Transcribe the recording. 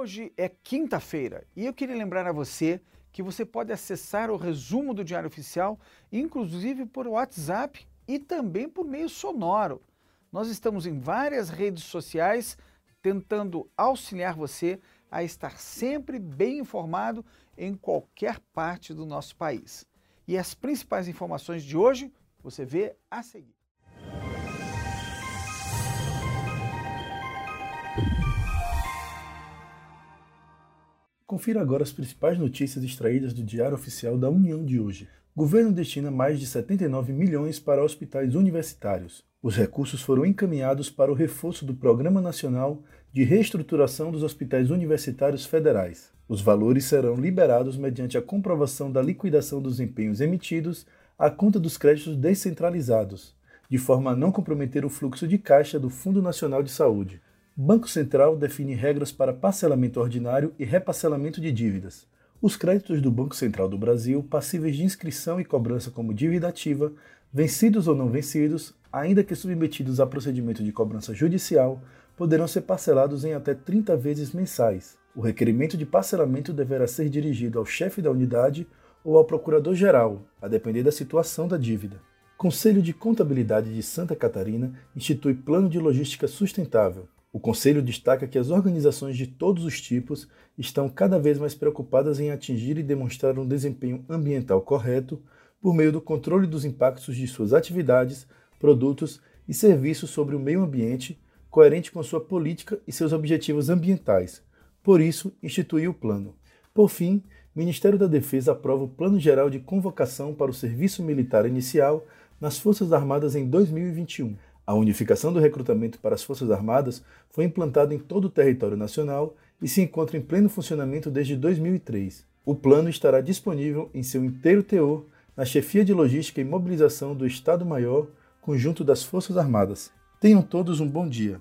Hoje é quinta-feira e eu queria lembrar a você que você pode acessar o resumo do Diário Oficial, inclusive por WhatsApp e também por meio sonoro. Nós estamos em várias redes sociais tentando auxiliar você a estar sempre bem informado em qualquer parte do nosso país. E as principais informações de hoje você vê a seguir. Confira agora as principais notícias extraídas do Diário Oficial da União de hoje. Governo destina mais de 79 milhões para hospitais universitários. Os recursos foram encaminhados para o reforço do Programa Nacional de Reestruturação dos Hospitais Universitários Federais. Os valores serão liberados mediante a comprovação da liquidação dos empenhos emitidos à conta dos créditos descentralizados, de forma a não comprometer o fluxo de caixa do Fundo Nacional de Saúde. Banco Central define regras para parcelamento ordinário e reparcelamento de dívidas. Os créditos do Banco Central do Brasil, passíveis de inscrição e cobrança como dívida ativa, vencidos ou não vencidos, ainda que submetidos a procedimento de cobrança judicial, poderão ser parcelados em até 30 vezes mensais. O requerimento de parcelamento deverá ser dirigido ao chefe da unidade ou ao procurador-geral, a depender da situação da dívida. Conselho de Contabilidade de Santa Catarina institui Plano de Logística Sustentável. O Conselho destaca que as organizações de todos os tipos estão cada vez mais preocupadas em atingir e demonstrar um desempenho ambiental correto por meio do controle dos impactos de suas atividades, produtos e serviços sobre o meio ambiente, coerente com sua política e seus objetivos ambientais. Por isso, instituiu o plano. Por fim, o Ministério da Defesa aprova o Plano Geral de Convocação para o Serviço Militar Inicial nas Forças Armadas em 2021. A unificação do recrutamento para as Forças Armadas foi implantada em todo o território nacional e se encontra em pleno funcionamento desde 2003. O plano estará disponível em seu inteiro teor na Chefia de Logística e Mobilização do Estado-Maior, conjunto das Forças Armadas. Tenham todos um bom dia.